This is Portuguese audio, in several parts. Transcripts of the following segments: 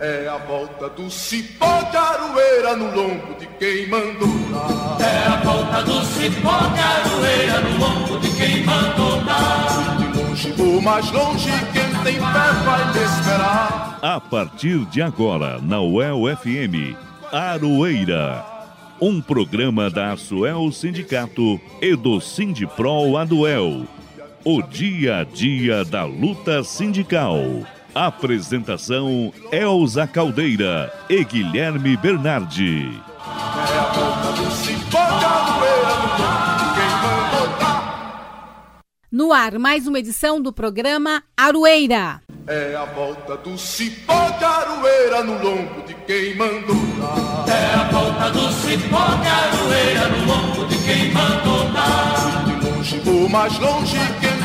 É a volta do cipó de aroeira no lombo de quem mandou dar. É a volta do cipó de aroeira no lombo de quem mandou dar. De longe ou mais longe, quem tem fé vai me esperar. A partir de agora, na UEL FM, Aroeira. Um programa da Asuel Sindicato e do Sindipro Aduel. O dia a dia da luta sindical. Apresentação Elza Caldeira e Guilherme Bernardi. É a volta do cipó de aroeira no lombo de quem mandou dar. No ar, mais uma edição do programa Aroeira. É a volta do cipó de aroeira no lombo de quem mandou dar. É a volta do cipó de aroeira no lombo de quem mandou dar. De longe ou mais longe, quem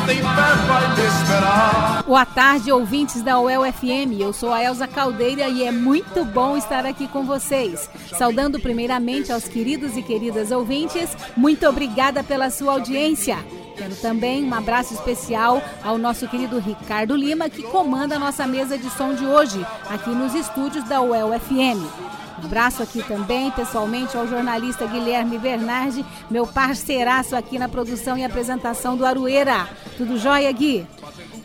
Boa tarde, ouvintes da UEL FM. Eu sou a Elza Caldeira e é muito bom estar aqui com vocês. Saudando primeiramente aos queridos e queridas ouvintes, muito obrigada pela sua audiência. Quero também um abraço especial ao nosso querido Ricardo Lima, que comanda a nossa mesa de som de hoje, aqui nos estúdios da UEL FM. Abraço aqui também, pessoalmente, ao jornalista Guilherme Bernardi, meu parceiraço aqui na produção e apresentação do Aroeira. Tudo jóia, Gui?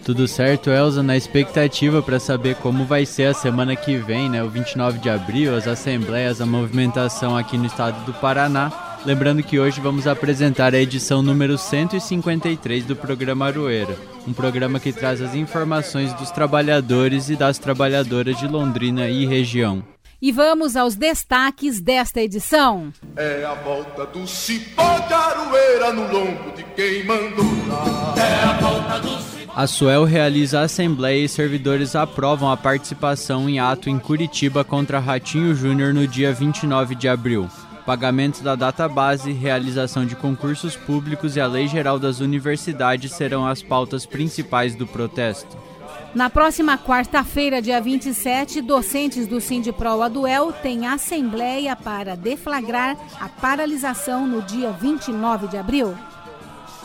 Tudo certo, Elza, na expectativa para saber como vai ser a semana que vem, né, o 29 de abril, as assembleias, a movimentação aqui no estado do Paraná. Lembrando que hoje vamos apresentar a edição número 153 do programa Aroeira, um programa que traz as informações dos trabalhadores e das trabalhadoras de Londrina e região. E vamos aos destaques desta edição. É a volta do cipó de aroeira no lombo de quem mandou dar. É a volta do cipó. A Suel realiza a assembleia e servidores aprovam a participação em ato em Curitiba contra Ratinho Júnior no dia 29 de abril. Pagamento da database, realização de concursos públicos e a Lei Geral das Universidades serão as pautas principais do protesto. Na próxima quarta-feira, dia 27, docentes do Sindipro Aduel têm assembleia para deflagrar a paralisação no dia 29 de abril.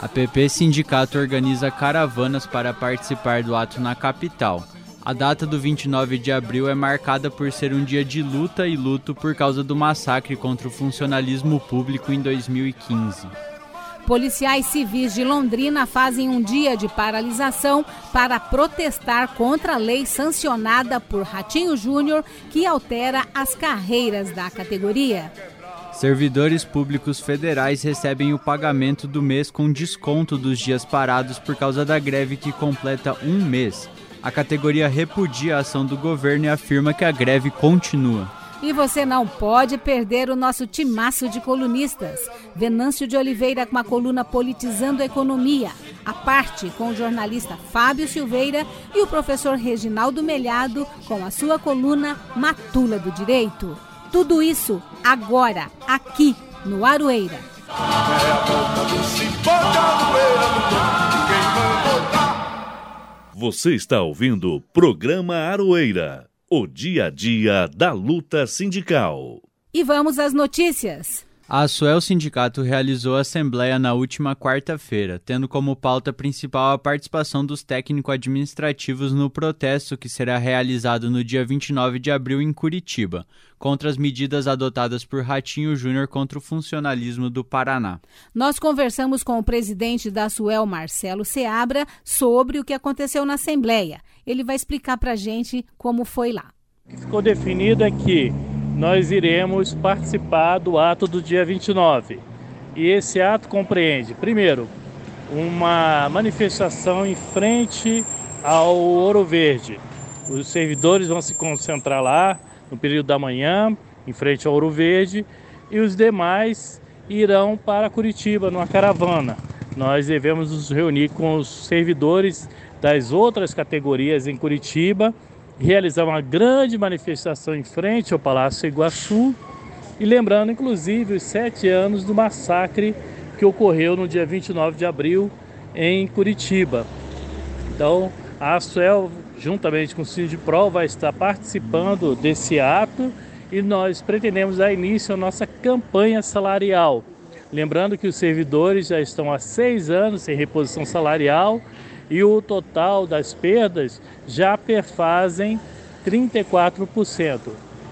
A PP Sindicato organiza caravanas para participar do ato na capital. A data do 29 de abril é marcada por ser um dia de luta e luto por causa do massacre contra o funcionalismo público em 2015. Policiais civis de Londrina fazem um dia de paralisação para protestar contra a lei sancionada por Ratinho Júnior que altera as carreiras da categoria. Servidores públicos federais recebem o pagamento do mês com desconto dos dias parados por causa da greve que completa um mês. A categoria repudia a ação do governo e afirma que a greve continua. E você não pode perder o nosso timaço de colunistas. Venâncio de Oliveira com a coluna Politizando a Economia. A parte com o jornalista Fábio Silveira e o professor Reginaldo Melhado com a sua coluna Matula do Direito. Tudo isso agora, aqui no Aroeira. Você está ouvindo o programa Aroeira, o dia a dia da luta sindical. E vamos às notícias. A Suel Sindicato realizou a assembleia na última quarta-feira, tendo como pauta principal a participação dos técnico-administrativos no protesto que será realizado no dia 29 de abril em Curitiba, contra as medidas adotadas por Ratinho Júnior contra o funcionalismo do Paraná. Nós conversamos com o presidente da Suel, Marcelo Seabra, sobre o que aconteceu na Assembleia. Ele vai explicar para a gente como foi lá. O que ficou definido é que nós iremos participar do ato do dia 29. E esse ato compreende, primeiro, uma manifestação em frente ao Ouro Verde. Os servidores vão se concentrar lá no período da manhã, em frente ao Ouro Verde, e os demais irão para Curitiba numa caravana. Nós devemos nos reunir com os servidores das outras categorias em Curitiba realizar uma grande manifestação em frente ao Palácio Iguaçu e lembrando inclusive os sete anos do massacre que ocorreu no dia 29 de abril em Curitiba. Então, a Asuel, juntamente com o Sindipro, vai estar participando desse ato e nós pretendemos dar início à nossa campanha salarial. Lembrando que os servidores já estão há seis anos sem reposição salarial e o total das perdas já perfazem 34%.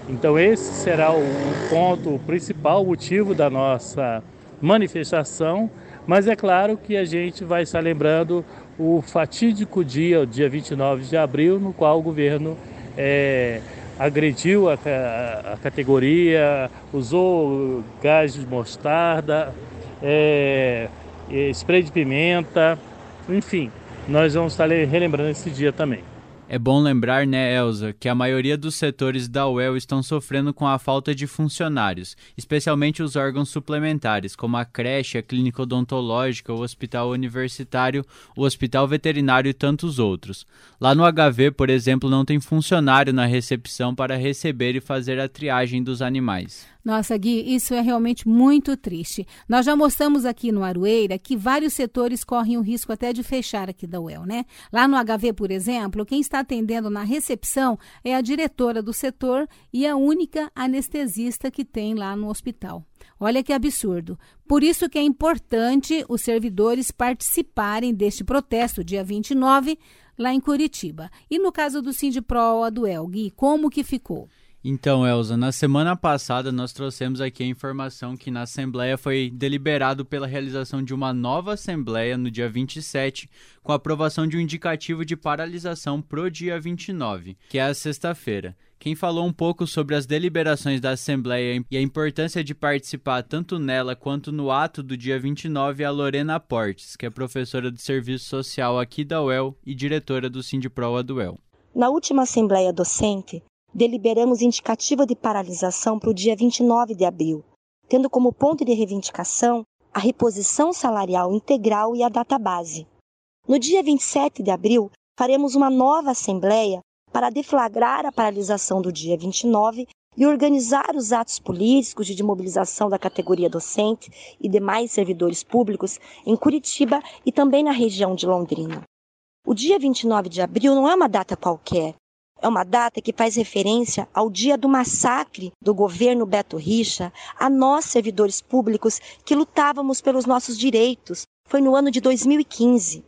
Então esse será o ponto principal, o motivo da nossa manifestação, mas é claro que a gente vai estar lembrando o fatídico dia, o dia 29 de abril, no qual o governo é, agrediu a, a, a, categoria, usou gás de mostarda, é, spray de pimenta, enfim, nós vamos estar relembrando esse dia também. É bom lembrar, né, Elza, que a maioria dos setores da UEL estão sofrendo com a falta de funcionários, especialmente os órgãos suplementares, como a creche, a clínica odontológica, o hospital universitário, o hospital veterinário e tantos outros. Lá no HV, por exemplo, não tem funcionário na recepção para receber e fazer a triagem dos animais. Nossa, Gui, isso é realmente muito triste. Nós já mostramos aqui no Aroeira que vários setores correm o risco até de fechar aqui da UEL, né? Lá no HV, por exemplo, quem está atendendo na recepção é a diretora do setor e a única anestesista que tem lá no hospital. Olha que absurdo. Por isso que é importante os servidores participarem deste protesto dia 29 lá em Curitiba. E no caso do Sindipro, a do El, Gui, como que ficou? Então, Elza, na semana passada nós trouxemos aqui a informação que na Assembleia foi deliberado pela realização de uma nova Assembleia no dia 27, com a aprovação de um indicativo de paralisação pro dia 29, que é a sexta-feira. Quem falou um pouco sobre as deliberações da Assembleia e a importância de participar tanto nela quanto no ato do dia 29 é a Lorena Portes, que é professora de Serviço Social aqui da UEL e diretora do Sindipro UEL. Na última Assembleia Docente, deliberamos indicativa de paralisação para o dia 29 de abril, tendo como ponto de reivindicação a reposição salarial integral e a data base. No dia 27 de abril, faremos uma nova assembleia para deflagrar a paralisação do dia 29 e organizar os atos políticos de mobilização da categoria docente e demais servidores públicos em Curitiba e também na região de Londrina. O dia 29 de abril não é uma data qualquer, é uma data que faz referência ao dia do massacre do governo Beto Richa a nós, servidores públicos, que lutávamos pelos nossos direitos. Foi no ano de 2015.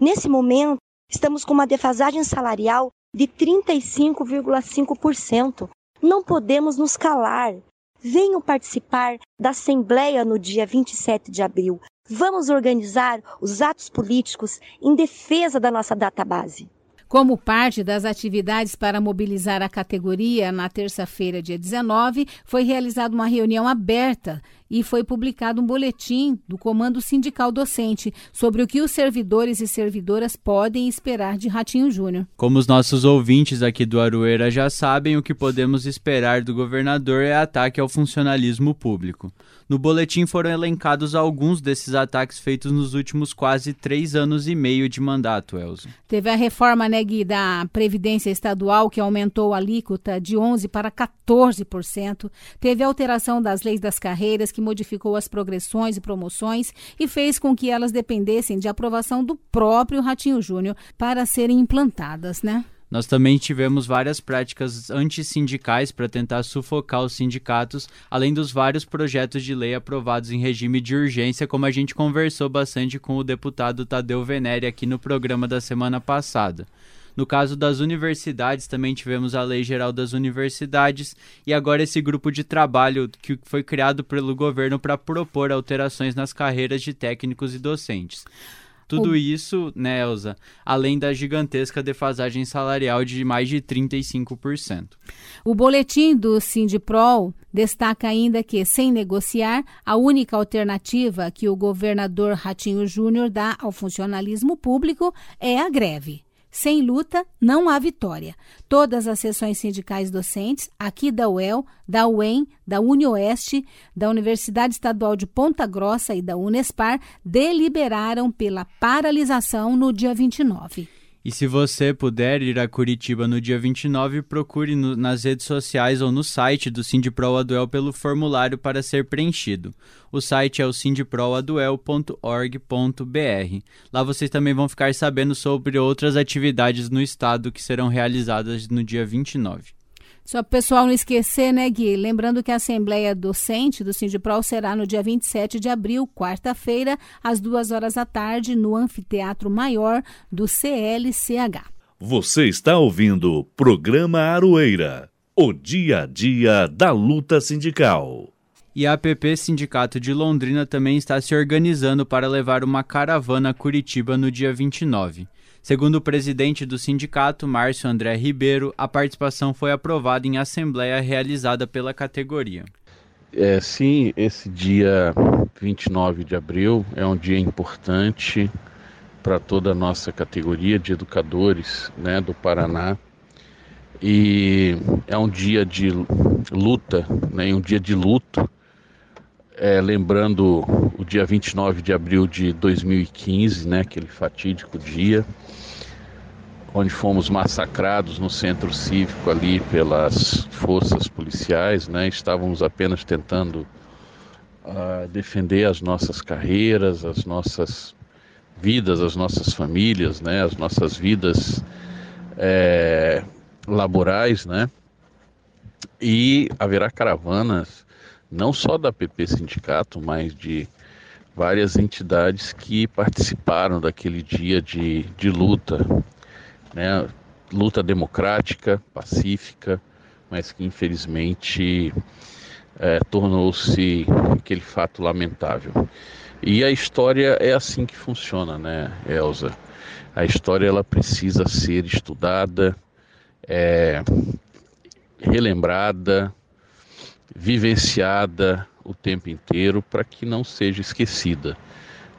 Nesse momento, estamos com uma defasagem salarial de 35,5%. Não podemos nos calar. Venham participar da Assembleia no dia 27 de abril. Vamos organizar os atos políticos em defesa da nossa database. Como parte das atividades para mobilizar a categoria, na terça-feira, dia 19, foi realizada uma reunião aberta e foi publicado um boletim do Comando Sindical Docente sobre o que os servidores e servidoras podem esperar de Ratinho Júnior. Como os nossos ouvintes aqui do Aroeira já sabem, o que podemos esperar do governador é ataque ao funcionalismo público. No boletim foram elencados alguns desses ataques feitos nos últimos quase três anos e meio de mandato, Elza. Teve a reforma né, Gui, da Previdência Estadual, que aumentou a alíquota de 11% para 14%. Teve a alteração das leis das carreiras, que modificou as progressões e promoções e fez com que elas dependessem de aprovação do próprio Ratinho Júnior para serem implantadas, né? Nós também tivemos várias práticas antissindicais para tentar sufocar os sindicatos, além dos vários projetos de lei aprovados em regime de urgência, como a gente conversou bastante com o deputado Tadeu Venere aqui no programa da semana passada. No caso das universidades, também tivemos a Lei Geral das Universidades e agora esse grupo de trabalho que foi criado pelo governo para propor alterações nas carreiras de técnicos e docentes. Tudo isso, né, Elza, além da gigantesca defasagem salarial de mais de 35%. O boletim do Sindiprol destaca ainda que, sem negociar, a única alternativa que o governador Ratinho Júnior dá ao funcionalismo público é a greve. Sem luta, não há vitória. Todas as sessões sindicais docentes, aqui da UEL, da UEM, da UniOeste, da Universidade Estadual de Ponta Grossa e da Unespar, deliberaram pela paralisação no dia 29. E se você puder ir a Curitiba no dia 29, procure no, nas redes sociais ou no site do Sindipro Aduel pelo formulário para ser preenchido. O site é o sindiproaduel.org.br. Lá vocês também vão ficar sabendo sobre outras atividades no estado que serão realizadas no dia 29. Só para o pessoal não esquecer, né, Gui? Lembrando que a Assembleia Docente do Sindiprol será no dia 27 de abril, quarta-feira, às duas horas da tarde, no Anfiteatro Maior do CLCH. Você está ouvindo o programa Aroeira, o dia a dia da luta sindical. E a APP Sindicato de Londrina também está se organizando para levar uma caravana a Curitiba no dia 29. Segundo o presidente do sindicato, Márcio André Ribeiro, a participação foi aprovada em assembleia realizada pela categoria. É, sim, esse dia 29 de abril é um dia importante para toda a nossa categoria de educadores né, do Paraná. E é um dia de luta, né, um dia de luto, é, lembrando o dia 29 de abril de 2015, né, aquele fatídico dia, onde fomos massacrados no centro cívico ali pelas forças policiais, né, estávamos apenas tentando uh, defender as nossas carreiras, as nossas vidas, as nossas famílias, né, as nossas vidas é, laborais, né? E haverá caravanas não só da PP Sindicato, mas de várias entidades que participaram daquele dia de, de luta, né? Luta democrática, pacífica, mas que infelizmente é, tornou-se aquele fato lamentável. E a história é assim que funciona, né, Elza? A história ela precisa ser estudada, é, relembrada, vivenciada o tempo inteiro para que não seja esquecida.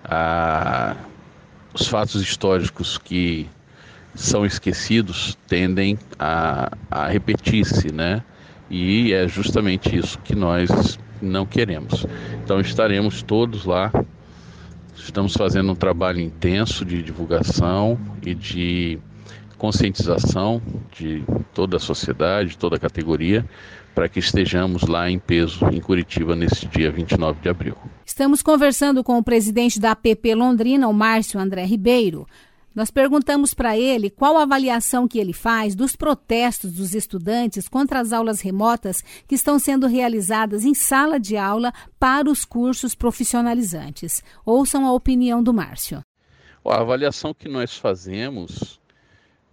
Ah, os fatos históricos que são esquecidos tendem a, a repetir-se, né? E é justamente isso que nós não queremos. Então estaremos todos lá. Estamos fazendo um trabalho intenso de divulgação e de conscientização de toda a sociedade, toda a categoria, para que estejamos lá em peso em Curitiba nesse dia 29 de abril. Estamos conversando com o presidente da APP Londrina, o Márcio André Ribeiro. Nós perguntamos para ele qual a avaliação que ele faz dos protestos dos estudantes contra as aulas remotas que estão sendo realizadas em sala de aula para os cursos profissionalizantes. Ouçam a opinião do Márcio. A avaliação que nós fazemos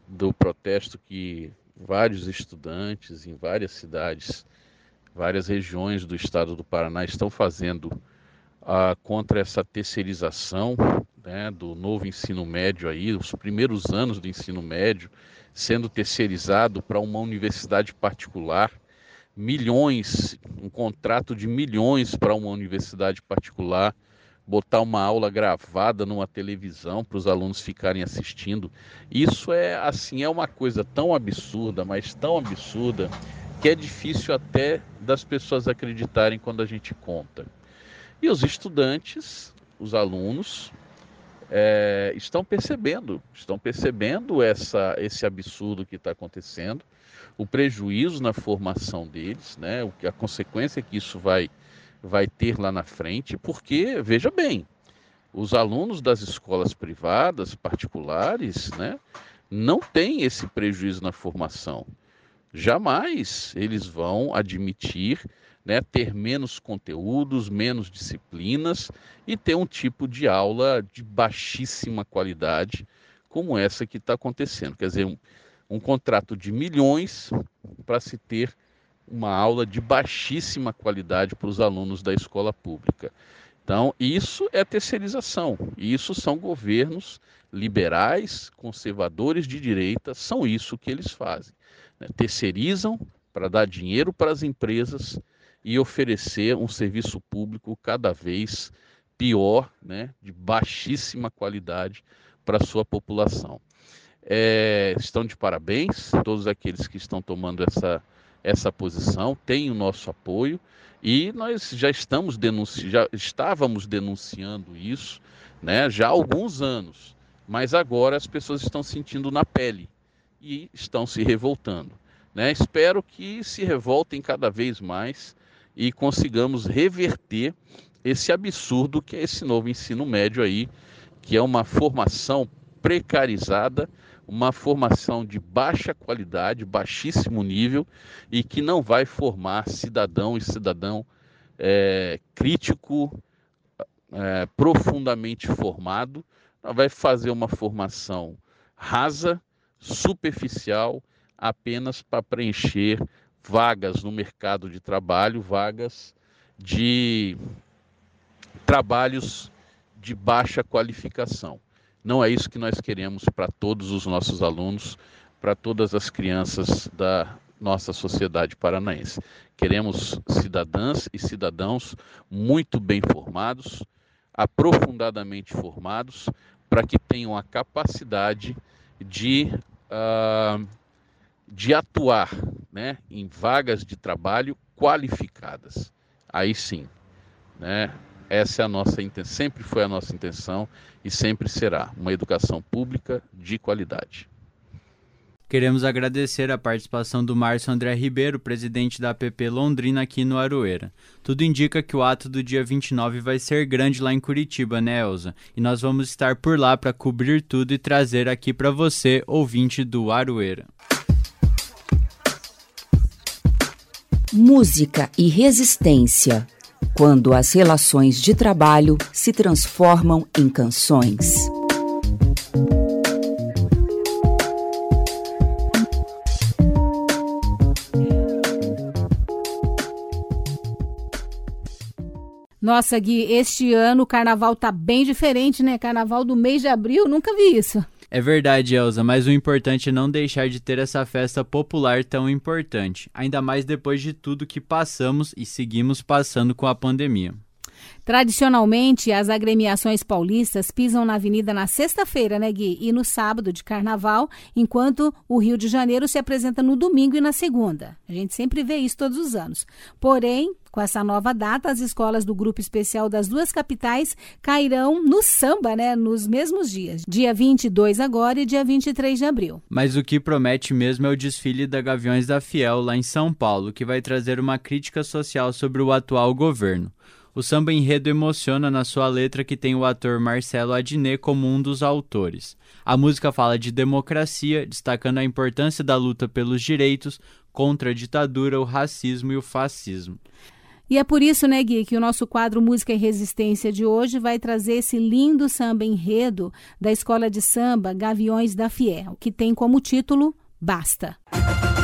do protesto que vários estudantes em várias cidades, várias regiões do estado do Paraná estão fazendo uh, contra essa terceirização né, do novo ensino médio aí, os primeiros anos do ensino médio sendo terceirizado para uma universidade particular, milhões, um contrato de milhões para uma universidade particular, botar uma aula gravada numa televisão para os alunos ficarem assistindo. Isso é assim, é uma coisa tão absurda, mas tão absurda que é difícil até das pessoas acreditarem quando a gente conta. E os estudantes, os alunos, é, estão percebendo, estão percebendo essa, esse absurdo que está acontecendo, o prejuízo na formação deles, né, a consequência que isso vai, vai ter lá na frente, porque, veja bem, os alunos das escolas privadas, particulares, né, não têm esse prejuízo na formação. Jamais eles vão admitir né, ter menos conteúdos, menos disciplinas e ter um tipo de aula de baixíssima qualidade, como essa que está acontecendo. Quer dizer, um, um contrato de milhões para se ter uma aula de baixíssima qualidade para os alunos da escola pública. Então, isso é terceirização. Isso são governos liberais, conservadores de direita, são isso que eles fazem. Né? Terceirizam para dar dinheiro para as empresas e oferecer um serviço público cada vez pior, né, de baixíssima qualidade para a sua população. É, estão de parabéns todos aqueles que estão tomando essa, essa posição, têm o nosso apoio e nós já estamos denunci já estávamos denunciando isso, né, já há alguns anos, mas agora as pessoas estão sentindo na pele e estão se revoltando. Né? Espero que se revoltem cada vez mais e consigamos reverter esse absurdo que é esse novo ensino médio aí, que é uma formação precarizada, uma formação de baixa qualidade, baixíssimo nível e que não vai formar cidadão e cidadão é, crítico, é, profundamente formado, vai fazer uma formação rasa, superficial apenas para preencher vagas no mercado de trabalho, vagas de trabalhos de baixa qualificação. Não é isso que nós queremos para todos os nossos alunos, para todas as crianças da nossa sociedade paranaense. Queremos cidadãs e cidadãos muito bem formados, aprofundadamente formados, para que tenham a capacidade de, uh, de atuar né, em vagas de trabalho qualificadas. Aí sim, né, essa é a nossa sempre foi a nossa intenção e sempre será uma educação pública de qualidade. Queremos agradecer a participação do Márcio André Ribeiro, presidente da APP Londrina aqui no Aroeira. Tudo indica que o ato do dia 29 vai ser grande lá em Curitiba, né, Elza? E nós vamos estar por lá para cobrir tudo e trazer aqui para você, ouvinte do Aroeira. Música e resistência. Quando as relações de trabalho se transformam em canções. Nossa, Gui, este ano o carnaval tá bem diferente, né? Carnaval do mês de abril, nunca vi isso. É verdade, Elza, mas o importante é não deixar de ter essa festa popular tão importante, ainda mais depois de tudo que passamos e seguimos passando com a pandemia. Tradicionalmente, as agremiações paulistas pisam na avenida na sexta-feira, né, Gui? E no sábado de carnaval, enquanto o Rio de Janeiro se apresenta no domingo e na segunda. A gente sempre vê isso todos os anos. Porém, com essa nova data, as escolas do grupo especial das duas capitais cairão no samba, né, nos mesmos dias. Dia 22 agora e dia 23 de abril. Mas o que promete mesmo é o desfile da Gaviões da Fiel lá em São Paulo, que vai trazer uma crítica social sobre o atual governo. O samba enredo emociona na sua letra que tem o ator Marcelo Adnet como um dos autores. A música fala de democracia, destacando a importância da luta pelos direitos contra a ditadura, o racismo e o fascismo. E é por isso, né, Gui, que o nosso quadro Música e Resistência de hoje vai trazer esse lindo samba enredo da escola de samba Gaviões da Fiel, que tem como título Basta. da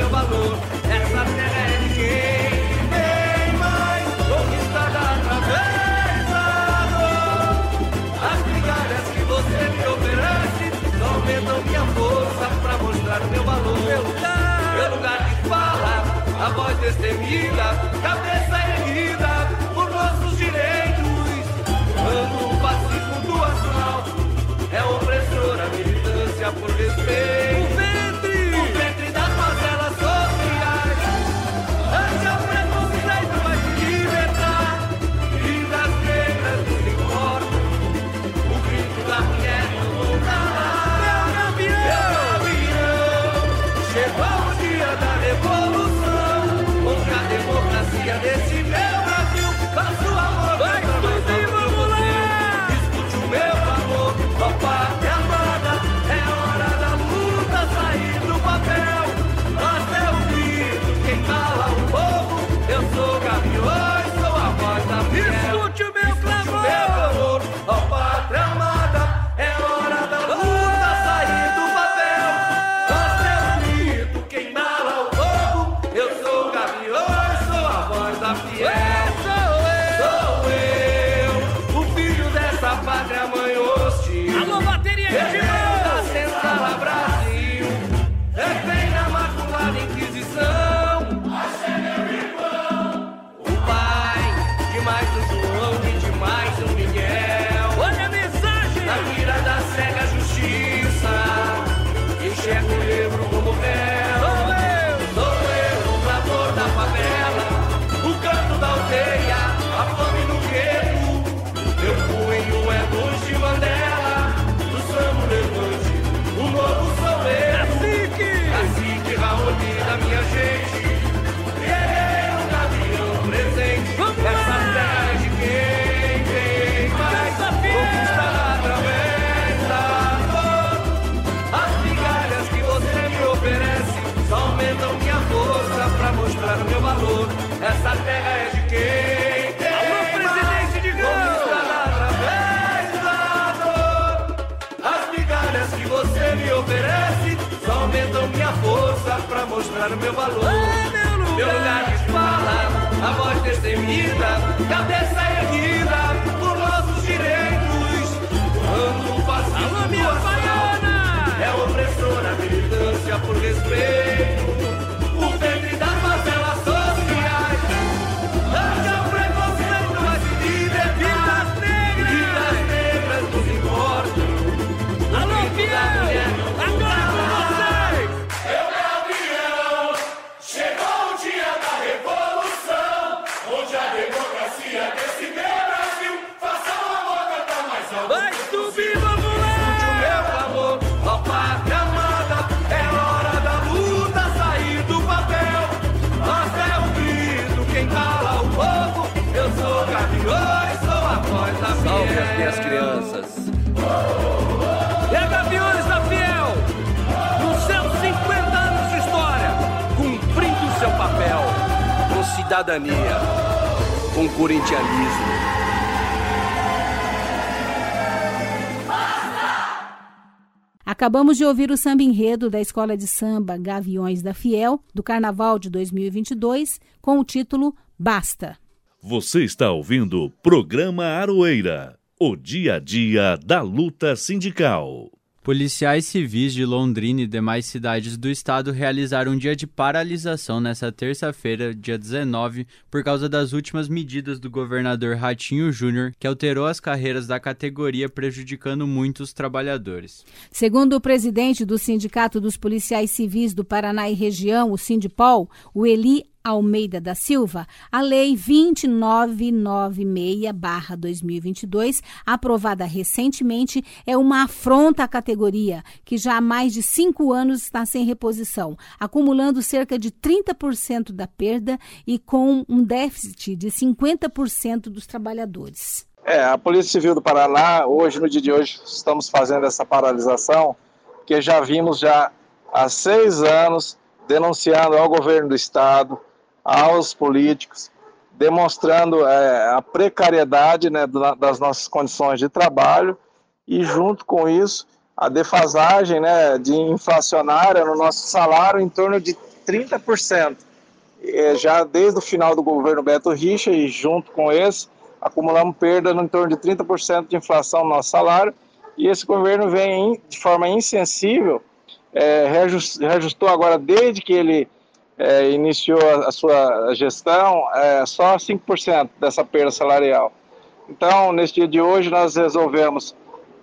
meu valor. Essa terra é de quem tem mais, conquistada através da dor. As migalhas que você me oferece aumentam minha força pra mostrar meu valor. Meu lugar, meu lugar que fala, a voz destemida, cabeça erguida por nossos direitos. Quando o fascismo do asfalto é opressora, militância por respeito. Pra mostrar o meu valor. meu lugar de fala, a voz destemida, cabeça erguida por nossos direitos. Quando o fascismo minha baiana é opressora, militância por respeito. Cidadania, com corintianismo. Acabamos de ouvir o samba enredo da Escola de Samba Gaviões da Fiel, do Carnaval de 2022, com o título Basta. Você está ouvindo o programa Aroeira, o dia a dia da luta sindical. Policiais civis de Londrina e demais cidades do estado realizaram um dia de paralisação nesta terça-feira, dia 19, por causa das últimas medidas do governador Ratinho Júnior, que alterou as carreiras da categoria, prejudicando muito os trabalhadores. Segundo o presidente do Sindicato dos Policiais Civis do Paraná e Região, o Sindipol, o Eli Almeida da Silva, a Lei 2996-2022, aprovada recentemente, é uma afronta à categoria, que já há mais de cinco anos está sem reposição, acumulando cerca de 30% da perda e com um déficit de 50% dos trabalhadores. É, a Polícia Civil do Paraná, hoje, no dia de hoje, estamos fazendo essa paralisação, que já vimos já há seis anos denunciando ao governo do Estado, aos políticos, demonstrando é, a precariedade né, das nossas condições de trabalho e, junto com isso, a defasagem né, de inflacionária no nosso salário em torno de 30%. E, já desde o final do governo Beto Richa e junto com esse, acumulamos perda no torno de 30% de inflação no nosso salário e esse governo vem de forma insensível, é, reajustou agora desde que ele é, iniciou a, sua gestão, é, só 5% dessa perda salarial. Então, nesse dia de hoje, nós resolvemos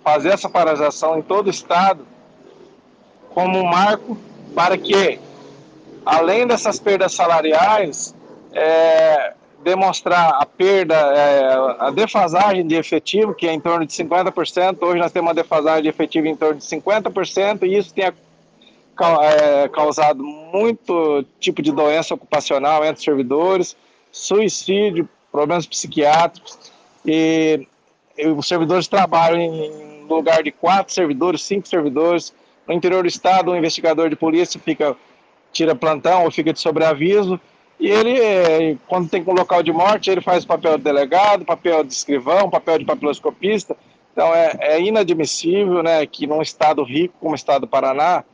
fazer essa paralisação em todo o Estado como um marco para que, além dessas perdas salariais, é, demonstrar a perda, é, a defasagem de efetivo, que é em torno de 50%. Hoje nós temos uma defasagem de efetivo em torno de 50%, e isso tem é, causado muito tipo de doença ocupacional entre servidores, suicídio, problemas psiquiátricos e, e os servidores trabalham em lugar de quatro servidores, cinco servidores. No interior do estado, um investigador de polícia fica tira plantão ou fica de sobreaviso e ele, é, quando tem um local de morte, ele faz papel de delegado, papel de escrivão, papel de papiloscopista. Então é, é inadmissível, né, que num estado rico como o estado do Paraná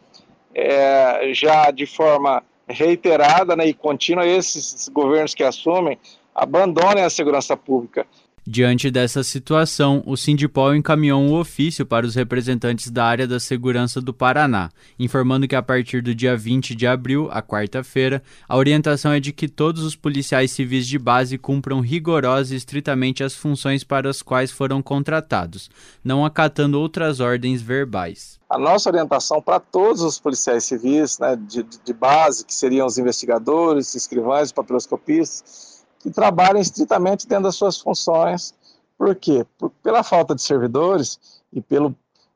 é, já de forma reiterada né, e contínua, esses governos que assumem abandonem a segurança pública. Diante dessa situação, o Sindipol encaminhou um ofício para os representantes da área da segurança do Paraná, informando que a partir do dia 20 de abril, a quarta-feira, a orientação é de que todos os policiais civis de base cumpram rigorosa e estritamente as funções para as quais foram contratados, não acatando outras ordens verbais. A nossa orientação para todos os policiais civis né, de, de base, que seriam os investigadores, escrivães, papiloscopistas, que trabalhem estritamente dentro das suas funções. Por quê? Por, pela falta de servidores e pelo,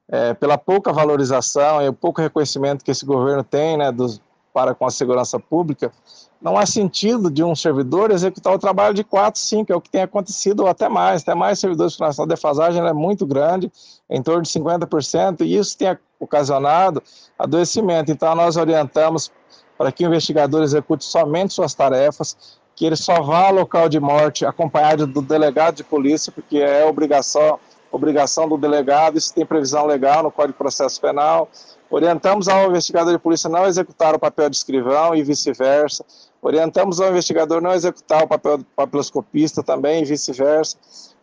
é, pela pouca valorização e o pouco reconhecimento que esse governo tem né, dos, para com a segurança pública, não há sentido de um servidor executar o trabalho de quatro, cinco, é o que tem acontecido, ou até mais, até mais servidores A defasagem é muito grande, em torno de 50%, e isso tem ocasionado adoecimento. Então, nós orientamos para que o investigador execute somente suas tarefas, que ele só vá ao local de morte acompanhado do delegado de polícia, porque é obrigação obrigação do delegado, isso tem previsão legal no Código de Processo Penal. Orientamos ao investigador de polícia não executar o papel de escrivão e vice-versa. Orientamos ao investigador não executar o papel do papiloscopista também e vice-versa.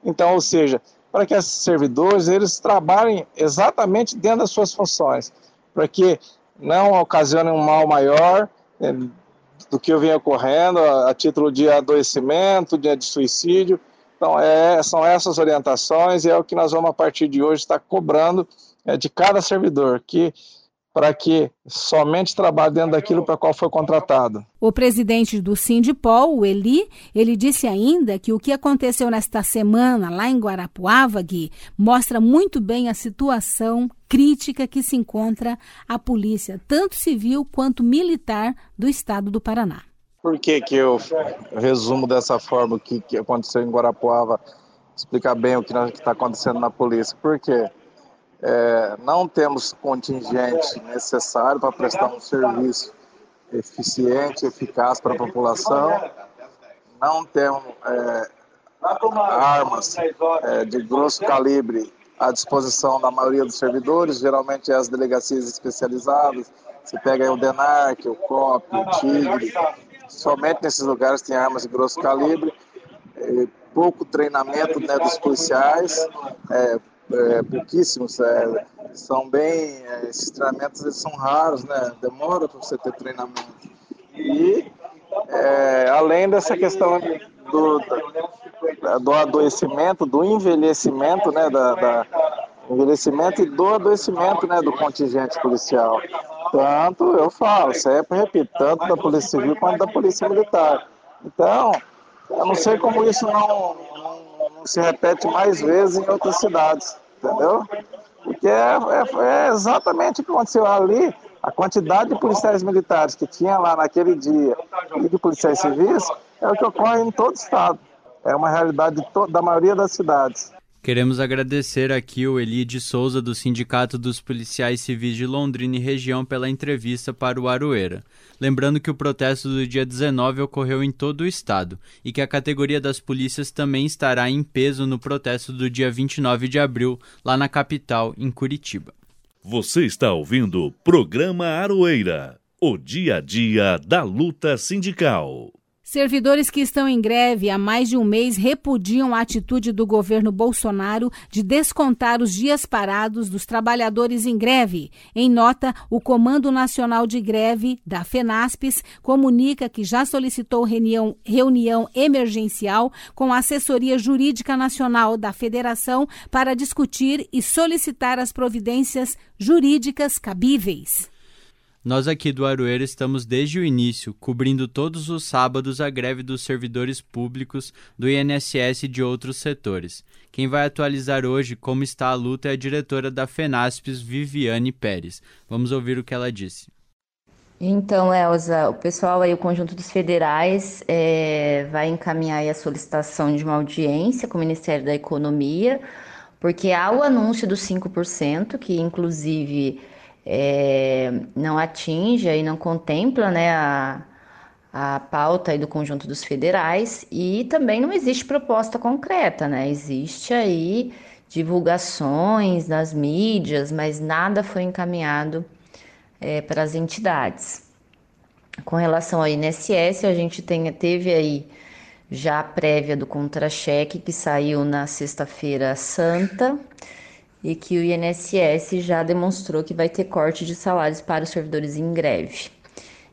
Então, ou seja, para que esses servidores eles trabalhem exatamente dentro das suas funções, para que não ocasionem um mal maior né, do que vem ocorrendo a, a, título de adoecimento, de, de suicídio. Então, é, são essas orientações e é o que nós vamos, a partir de hoje, estar cobrando é, de cada servidor, que para que somente trabalhe dentro daquilo para qual foi contratado. O presidente do Sindipol, o Eli, ele disse ainda que o que aconteceu nesta semana lá em Guarapuava, Gui, mostra muito bem a situação crítica que se encontra a polícia, tanto civil quanto militar do estado do Paraná. Por que, que eu resumo dessa forma o que, que aconteceu em Guarapuava, explicar bem o que está acontecendo na polícia? Por quê? É, não temos contingente necessário para prestar um serviço eficiente, eficaz para a população, não temos é, armas é, de grosso calibre à disposição da maioria dos servidores, geralmente é as delegacias especializadas, você pega o DENARC, o COP, o TIGRE, somente nesses lugares tem armas de grosso calibre, pouco treinamento né, dos policiais, é, é, pouquíssimos, é, são bem, é, esses treinamentos eles são raros, né? Demora para você ter treinamento. E é, além dessa questão do, do adoecimento, do envelhecimento, né? Da, da, envelhecimento e do adoecimento, né? Do contingente policial. Tanto, eu falo, sempre repito, tanto da Polícia Civil quanto da Polícia Militar. Então, eu não sei como isso não, se repete mais vezes em outras cidades, entendeu? Porque é, é, é exatamente o que aconteceu ali, a quantidade de policiais militares que tinha lá naquele dia e de policiais civis é o que ocorre em todo o estado. É uma realidade da maioria das cidades. Queremos agradecer aqui o Eli de Souza do Sindicato dos Policiais Civis de Londrina e região pela entrevista para o Aroeira. Lembrando que o protesto do dia 19 ocorreu em todo o estado e que a categoria das polícias também estará em peso no protesto do dia 29 de abril, lá na capital, em Curitiba. Você está ouvindo o programa Aroeira, o dia a dia da luta sindical. Servidores que estão em greve há mais de um mês repudiam a atitude do governo Bolsonaro de descontar os dias parados dos trabalhadores em greve. Em nota, o Comando Nacional de Greve da FENASPES comunica que já solicitou reunião, reunião emergencial com a Assessoria Jurídica Nacional da Federação para discutir e solicitar as providências jurídicas cabíveis. Nós aqui do Aroeira estamos desde o início, cobrindo todos os sábados a greve dos servidores públicos do INSS e de outros setores. Quem vai atualizar hoje como está a luta é a diretora da FENASPES, Viviane Pérez. Vamos ouvir o que ela disse. Então, Elza, o pessoal aí, o conjunto dos federais, é, vai encaminhar a solicitação de uma audiência com o Ministério da Economia, porque há o anúncio dos 5%, que inclusive é, não atinge e não contempla né, a, a pauta do conjunto dos federais e também não existe proposta concreta, né? Existe aí divulgações nas mídias, mas nada foi encaminhado é, para as entidades. Com relação ao INSS, a gente tem, teve aí já a prévia do contra-cheque que saiu na sexta-feira santa, e que o INSS já demonstrou que vai ter corte de salários para os servidores em greve.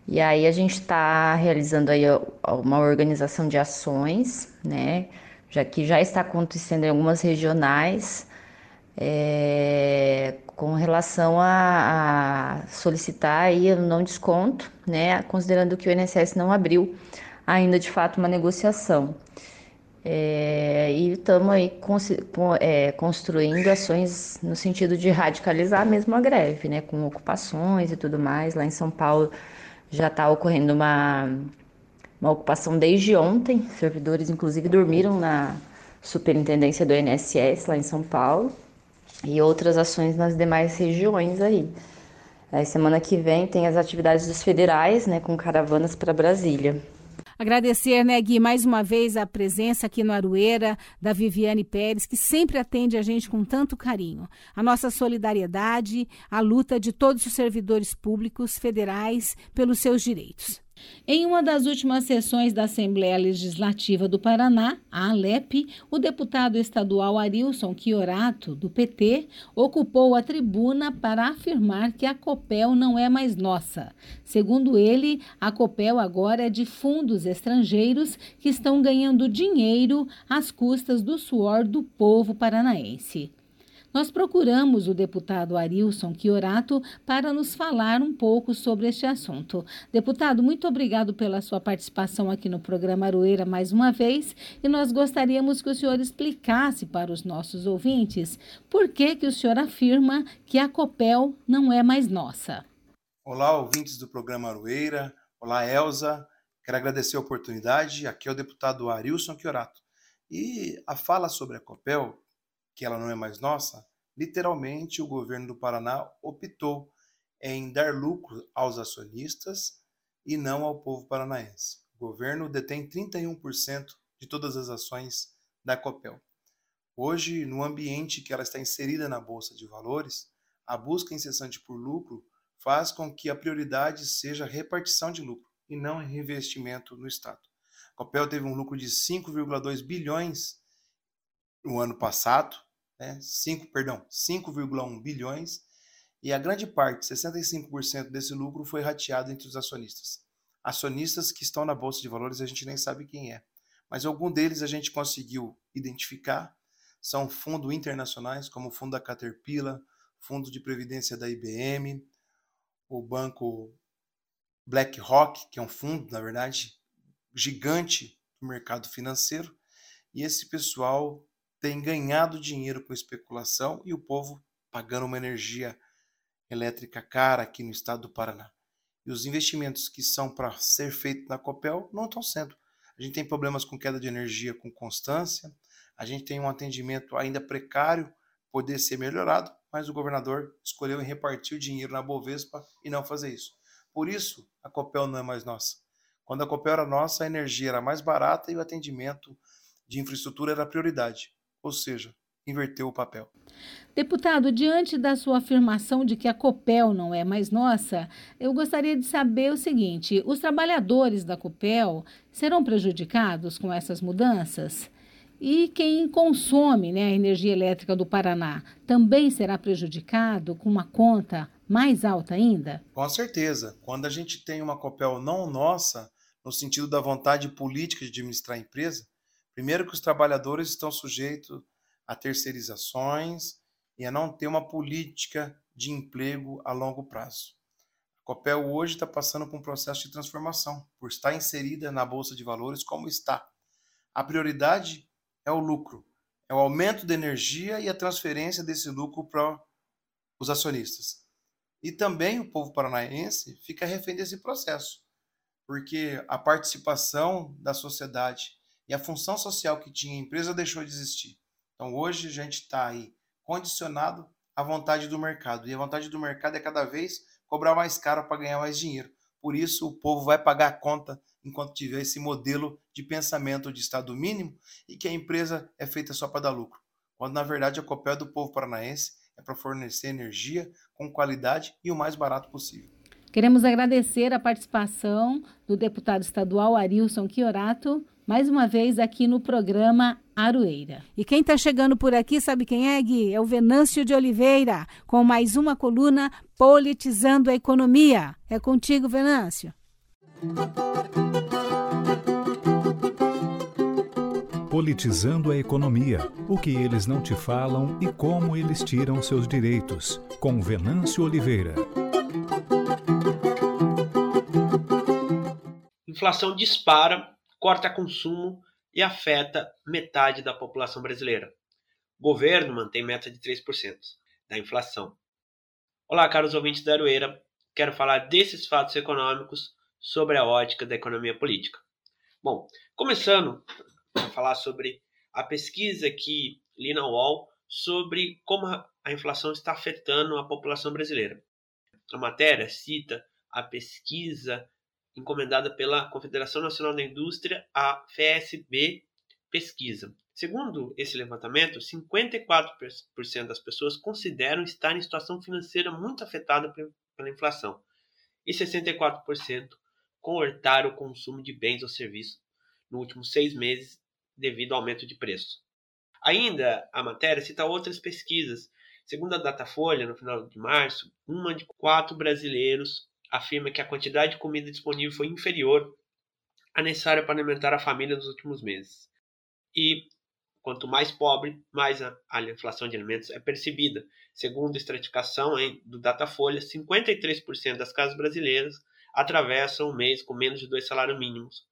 E aí a gente está realizando aí uma organização de ações, né? Já que já está acontecendo em algumas regionais, é, com relação a, a, solicitar aí o não desconto, né? Considerando que o INSS não abriu ainda de fato uma negociação. É, e estamos aí é, construindo ações no sentido de radicalizar mesmo a greve, né, com ocupações e tudo mais. Lá em São Paulo já está ocorrendo uma, uma ocupação desde ontem. Servidores, inclusive, dormiram na superintendência do INSS lá em São Paulo e outras ações nas demais regiões aí. Aí, semana que vem tem as atividades dos federais, né, com caravanas para Brasília. Agradecer, né, Gui, mais uma vez a presença aqui no Aroeira da Viviane Pérez, que sempre atende a gente com tanto carinho. A nossa solidariedade, a luta de todos os servidores públicos federais pelos seus direitos. Em uma das últimas sessões da Assembleia Legislativa do Paraná, a ALEP, o deputado estadual Arilson Chiorato, do PT, ocupou a tribuna para afirmar que a COPEL não é mais nossa. Segundo ele, a COPEL agora é de fundos estrangeiros que estão ganhando dinheiro às custas do suor do povo paranaense. Nós procuramos o deputado Arilson Chiorato para nos falar um pouco sobre este assunto. Deputado, muito obrigado pela sua participação aqui no programa Aroeira mais uma vez e nós gostaríamos que o senhor explicasse para os nossos ouvintes por que, que o senhor afirma que a COPEL não é mais nossa. Olá, ouvintes do programa Aroeira. Olá, Elza. Quero agradecer a oportunidade. Aqui é o deputado Arilson Chiorato. E a fala sobre a COPEL que ela não é mais nossa, literalmente o governo do Paraná optou em dar lucro aos acionistas e não ao povo paranaense. O governo detém 31% de todas as ações da Copel. Hoje, no ambiente que ela está inserida na bolsa de valores, a busca incessante por lucro faz com que a prioridade seja a repartição de lucro e não reinvestimento no Estado. A Copel teve um lucro de 5,2 bilhões no ano passado, né, 5, perdão, 5,1 bilhões, e a grande parte, 65% desse lucro foi rateado entre os acionistas. Acionistas que estão na bolsa de valores a gente nem sabe quem é, mas algum deles a gente conseguiu identificar, são fundos internacionais, como o fundo da Caterpillar, fundo de previdência da IBM, o banco BlackRock, que é um fundo, na verdade, gigante do mercado financeiro, e esse pessoal tem ganhado dinheiro com especulação e o povo pagando uma energia elétrica cara aqui no estado do Paraná. E os investimentos que são para ser feitos na Copel não estão sendo. A gente tem problemas com queda de energia com constância, a gente tem um atendimento ainda precário, poder ser melhorado, mas o governador escolheu repartir o dinheiro na Bovespa e não fazer isso. Por isso, a Copel não é mais nossa. Quando a Copel era nossa, a energia era mais barata e o atendimento de infraestrutura era prioridade ou seja, inverteu o papel. Deputado, diante da sua afirmação de que a Copel não é mais nossa, eu gostaria de saber o seguinte: os trabalhadores da Copel serão prejudicados com essas mudanças? E quem consome né, a energia elétrica do Paraná também será prejudicado com uma conta mais alta ainda? Com certeza. Quando a gente tem uma Copel não nossa, no sentido da vontade política de administrar a empresa, Primeiro, que os trabalhadores estão sujeitos a terceirizações e a não ter uma política de emprego a longo prazo. A Copel hoje está passando por um processo de transformação, por estar inserida na Bolsa de Valores como está. A prioridade é o lucro, é o aumento da energia e a transferência desse lucro para os acionistas. E também o povo paranaense fica refém desse processo, porque a participação da sociedade e a função social que tinha a empresa deixou de existir. Então hoje a gente está aí condicionado à vontade do mercado. E a vontade do mercado é cada vez cobrar mais caro para ganhar mais dinheiro. Por isso o povo vai pagar a conta enquanto tiver esse modelo de pensamento de Estado mínimo e que a empresa é feita só para dar lucro. Quando na verdade a Copel do povo paranaense é para fornecer energia com qualidade e o mais barato possível. Queremos agradecer a participação do deputado estadual Arilson Chiorato mais uma vez aqui no programa Aroeira. E quem está chegando por aqui, sabe quem é, Gui? É o Venâncio de Oliveira, com mais uma coluna Politizando a Economia. É contigo, Venâncio. Politizando a economia. O que eles não te falam e como eles tiram seus direitos. Com Venâncio Oliveira. Inflação dispara corta consumo e afeta metade da população brasileira. O governo mantém meta de 3% da inflação. Olá, caros ouvintes da Aroeira. Quero falar desses fatos econômicos sobre a ótica da economia política. Bom, começando a falar sobre a pesquisa que li na UOL sobre como a inflação está afetando a população brasileira. A matéria cita a pesquisa encomendada pela Confederação Nacional da Indústria, a FSB Pesquisa. Segundo esse levantamento, 54% das pessoas consideram estar em situação financeira muito afetada pela inflação e 64% cortaram o consumo de bens ou serviços nos últimos seis meses devido ao aumento de preço. Ainda a matéria cita outras pesquisas. Segundo a Datafolha, no final de março, uma de quatro brasileiros afirma que a quantidade de comida disponível foi inferior à necessária para alimentar a família nos últimos meses. E quanto mais pobre, mais a, a inflação de alimentos é percebida. Segundo a estratificação hein, do Datafolha, 53% das casas brasileiras atravessam o mês com menos de dois salários mínimos.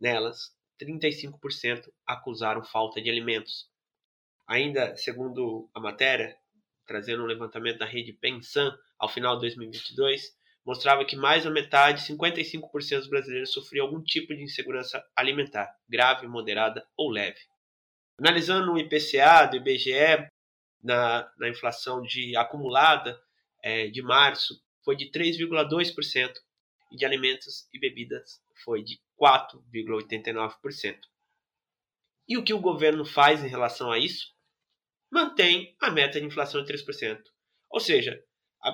Nelas, 35% acusaram falta de alimentos. Ainda segundo a matéria, trazendo um levantamento da rede Pensan ao final de 2022, mostrava que mais da metade, 55% dos brasileiros sofriam algum tipo de insegurança alimentar, grave, moderada ou leve. Analisando o IPCA do IBGE, na, na inflação de acumulada é, de março, foi de 3,2%, e de alimentos e bebidas foi de 4,89%. E o que o governo faz em relação a isso? Mantém a meta de inflação de 3%. Ou seja,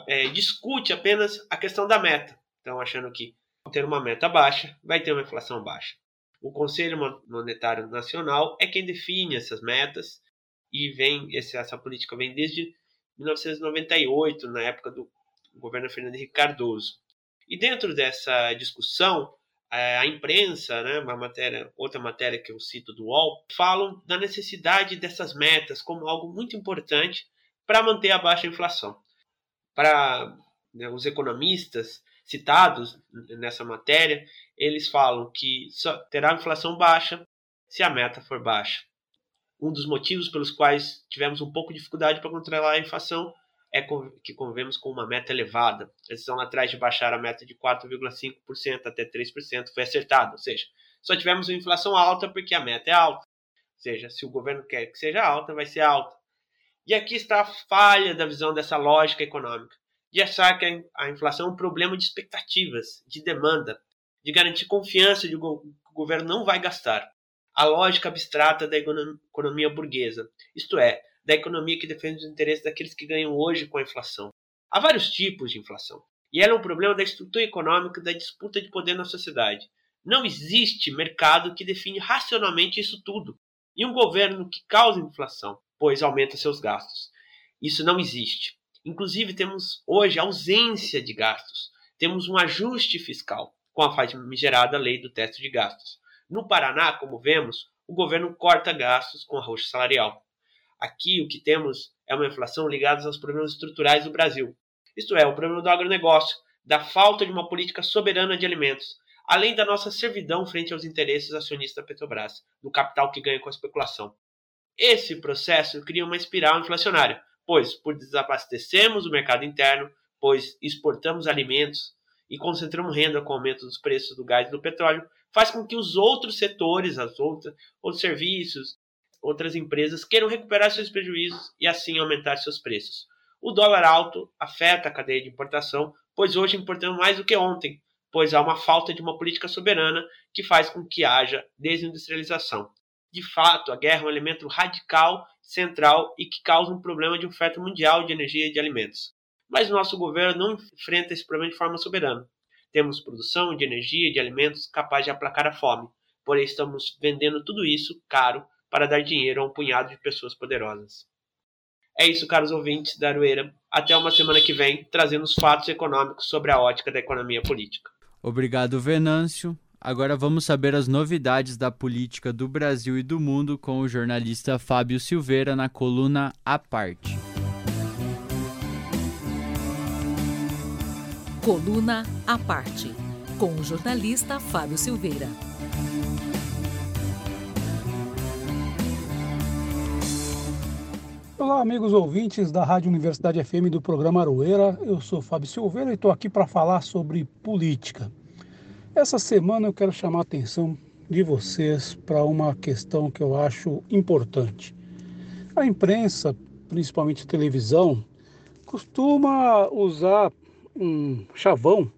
é, discute apenas a questão da meta. Então, achando que ter uma meta baixa, vai ter uma inflação baixa. O Conselho Monetário Nacional é quem define essas metas e vem essa política vem desde 1998, na época do governo Fernando Henrique Cardoso. E dentro dessa discussão, a imprensa, né, uma matéria, outra matéria que eu cito do UOL, falam da necessidade dessas metas como algo muito importante para manter a baixa inflação. Para né, os economistas citados nessa matéria, eles falam que só terá inflação baixa se a meta for baixa. Um dos motivos pelos quais tivemos um pouco de dificuldade para controlar a inflação é que convivemos com uma meta elevada. A decisão atrás de baixar a meta de 4,5% até 3% foi acertada, ou seja, só tivemos uma inflação alta porque a meta é alta. Ou seja, se o governo quer que seja alta, vai ser alta. E aqui está a falha da visão dessa lógica econômica, de achar que a inflação é um problema de expectativas, de demanda, de garantir confiança de que o governo não vai gastar. A lógica abstrata da economia burguesa, isto é, da economia que defende os interesses daqueles que ganham hoje com a inflação. Há vários tipos de inflação, e ela é um problema da estrutura econômica da disputa de poder na sociedade. Não existe mercado que define racionalmente isso tudo, e um governo que causa inflação, pois aumenta seus gastos. Isso não existe. Inclusive, temos hoje ausência de gastos. Temos um ajuste fiscal com a famigerada lei do teto de gastos. No Paraná, como vemos, o governo corta gastos com arroxo salarial. Aqui o que temos é uma inflação ligada aos problemas estruturais do Brasil. Isto é, o problema do agronegócio, da falta de uma política soberana de alimentos, além da nossa servidão frente aos interesses acionistas da Petrobras, do capital que ganha com a especulação. Esse processo cria uma espiral inflacionária, pois, por desabastecermos o mercado interno, pois exportamos alimentos e concentramos renda com o aumento dos preços do gás e do petróleo, faz com que os outros setores, as outras, os serviços, outras empresas queiram recuperar seus prejuízos e assim aumentar seus preços. O dólar alto afeta a cadeia de importação, pois hoje importamos mais do que ontem, pois há uma falta de uma política soberana que faz com que haja desindustrialização. De fato, a guerra é um elemento radical, central e que causa um problema de oferta mundial de energia e de alimentos. Mas nosso governo não enfrenta esse problema de forma soberana. Temos produção de energia e de alimentos capaz de aplacar a fome, porém estamos vendendo tudo isso caro para dar dinheiro a um punhado de pessoas poderosas. É isso, caros ouvintes da Arueira. Até uma semana que vem, trazendo os fatos econômicos sobre a ótica da economia política. Obrigado, Venâncio. Agora vamos saber as novidades da política do Brasil e do mundo com o jornalista Fábio Silveira na coluna A Parte. Coluna A Parte, com o jornalista Fábio Silveira. Olá, amigos ouvintes da Rádio Universidade FM do programa Aroeira. Eu sou Fábio Silveira e estou aqui para falar sobre política. Essa semana eu quero chamar a atenção de vocês para uma questão que eu acho importante. A imprensa, principalmente a televisão, costuma usar um chavão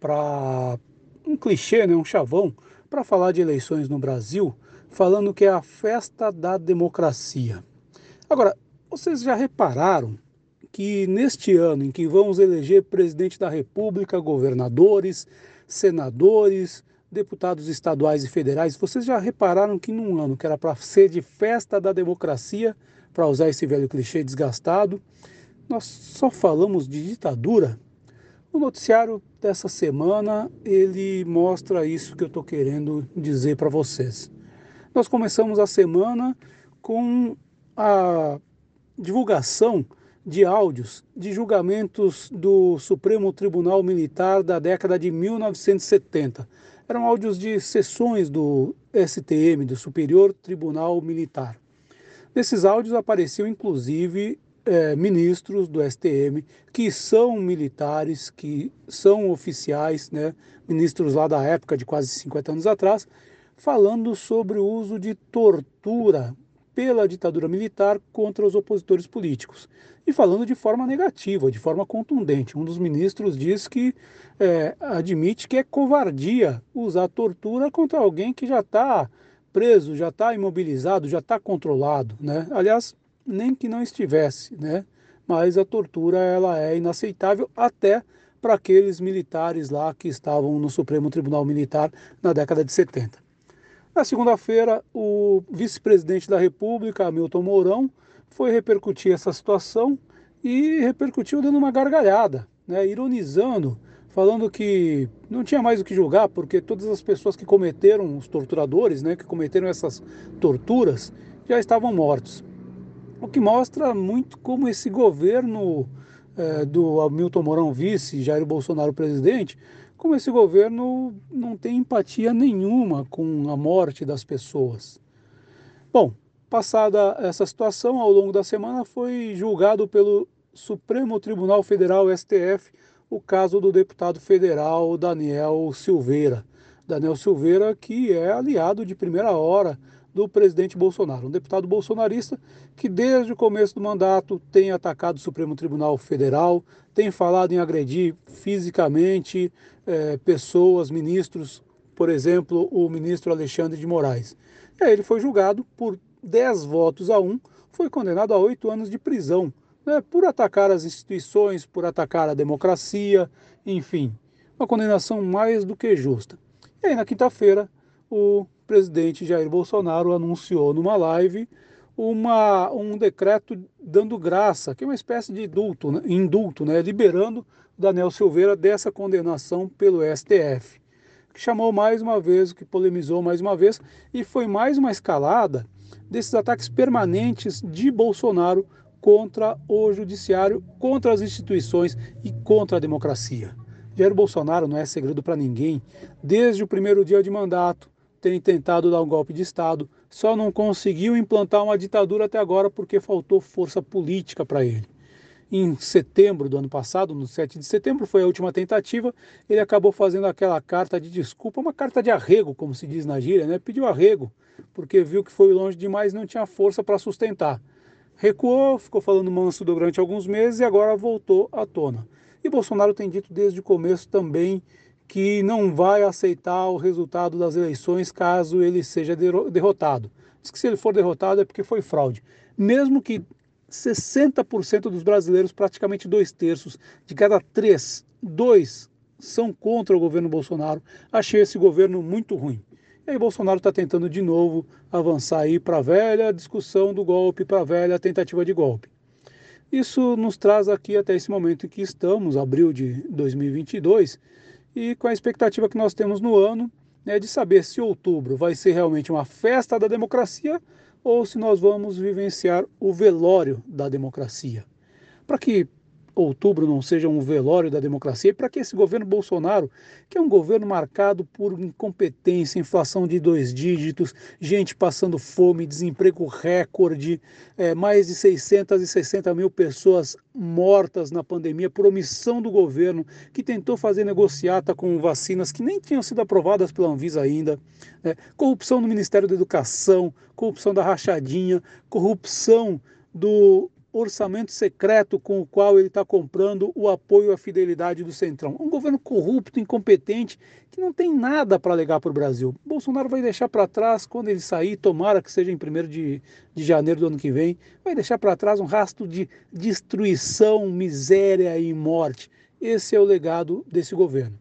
para um clichê, né, um chavão, para falar de eleições no Brasil, falando que é a festa da democracia. Agora, vocês já repararam que neste ano em que vamos eleger presidente da República, governadores, senadores, deputados estaduais e federais, vocês já repararam que num ano que era para ser de festa da democracia, para usar esse velho clichê desgastado, nós só falamos de ditadura? O noticiário dessa semana, ele mostra isso que eu estou querendo dizer para vocês. Nós começamos a semana com a divulgação de áudios de julgamentos do Supremo Tribunal Militar da década de 1970. Eram áudios de sessões do STM, do Superior Tribunal Militar. Nesses áudios apareciam inclusive é, ministros do STM que são militares, que são oficiais, né, ministros lá da época de quase 50 anos atrás, falando sobre o uso de tortura pela ditadura militar contra os opositores políticos. E falando de forma negativa, de forma contundente. Um dos ministros diz que é, admite que é covardia usar tortura contra alguém que já está preso, já está imobilizado, já está controlado. Né? Aliás, nem que não estivesse, né? mas a tortura ela é inaceitável até para aqueles militares lá que estavam no Supremo Tribunal Militar na década de 70. Na segunda-feira, o vice-presidente da República, Hamilton Mourão, foi repercutir essa situação e repercutiu dando uma gargalhada, né, ironizando, falando que não tinha mais o que julgar, porque todas as pessoas que cometeram, os torturadores, né, que cometeram essas torturas, já estavam mortos. O que mostra muito como esse governo é, do Hamilton Mourão vice, Jair Bolsonaro presidente, como esse governo não tem empatia nenhuma com a morte das pessoas. Bom, passada essa situação, ao longo da semana foi julgado pelo Supremo Tribunal Federal, STF, o caso do deputado federal Daniel Silveira. Daniel Silveira, que é aliado de primeira hora do presidente Bolsonaro, um deputado bolsonarista que desde o começo do mandato tem atacado o Supremo Tribunal Federal, tem falado em agredir fisicamente é, pessoas, ministros, por exemplo, o ministro Alexandre de Moraes. E aí ele foi julgado por 10 votos a 1, foi condenado a 8 anos de prisão, né, por atacar as instituições, por atacar a democracia, enfim, uma condenação mais do que justa. E aí na quinta-feira, o presidente Jair Bolsonaro anunciou numa live uma, um decreto dando graça, que é uma espécie de indulto, né, indulto né, liberando Daniel Silveira dessa condenação pelo STF, que chamou mais uma vez, que polemizou mais uma vez, e foi mais uma escalada desses ataques permanentes de Bolsonaro contra o judiciário, contra as instituições e contra a democracia. Jair Bolsonaro não é segredo para ninguém, desde o primeiro dia de mandato, tem tentado dar um golpe de Estado, só não conseguiu implantar uma ditadura até agora porque faltou força política para ele. Em setembro do ano passado, no 7 de setembro, foi a última tentativa. Ele acabou fazendo aquela carta de desculpa, uma carta de arrego, como se diz na gíria, né? Pediu arrego, porque viu que foi longe demais e não tinha força para sustentar. Recuou, ficou falando manso durante alguns meses e agora voltou à tona. E Bolsonaro tem dito desde o começo também que não vai aceitar o resultado das eleições caso ele seja derrotado. Diz que se ele for derrotado é porque foi fraude. Mesmo que 60% dos brasileiros, praticamente dois terços, de cada três, dois são contra o governo Bolsonaro. Achei esse governo muito ruim. E aí Bolsonaro está tentando de novo avançar aí para a velha discussão do golpe, para a velha tentativa de golpe. Isso nos traz aqui até esse momento em que estamos, abril de 2022, e com a expectativa que nós temos no ano né, de saber se outubro vai ser realmente uma festa da democracia ou se nós vamos vivenciar o velório da democracia. Para que outubro não seja um velório da democracia e para que esse governo Bolsonaro, que é um governo marcado por incompetência, inflação de dois dígitos, gente passando fome, desemprego recorde, é, mais de 660 mil pessoas mortas na pandemia por omissão do governo, que tentou fazer negociata com vacinas que nem tinham sido aprovadas pela Anvisa ainda, é, corrupção no Ministério da Educação, corrupção da rachadinha, corrupção do orçamento secreto com o qual ele está comprando o apoio à fidelidade do Centrão. Um governo corrupto, incompetente, que não tem nada para alegar para o Brasil. Bolsonaro vai deixar para trás, quando ele sair, tomara que seja em 1 de, de janeiro do ano que vem, vai deixar para trás um rastro de destruição, miséria e morte. Esse é o legado desse governo.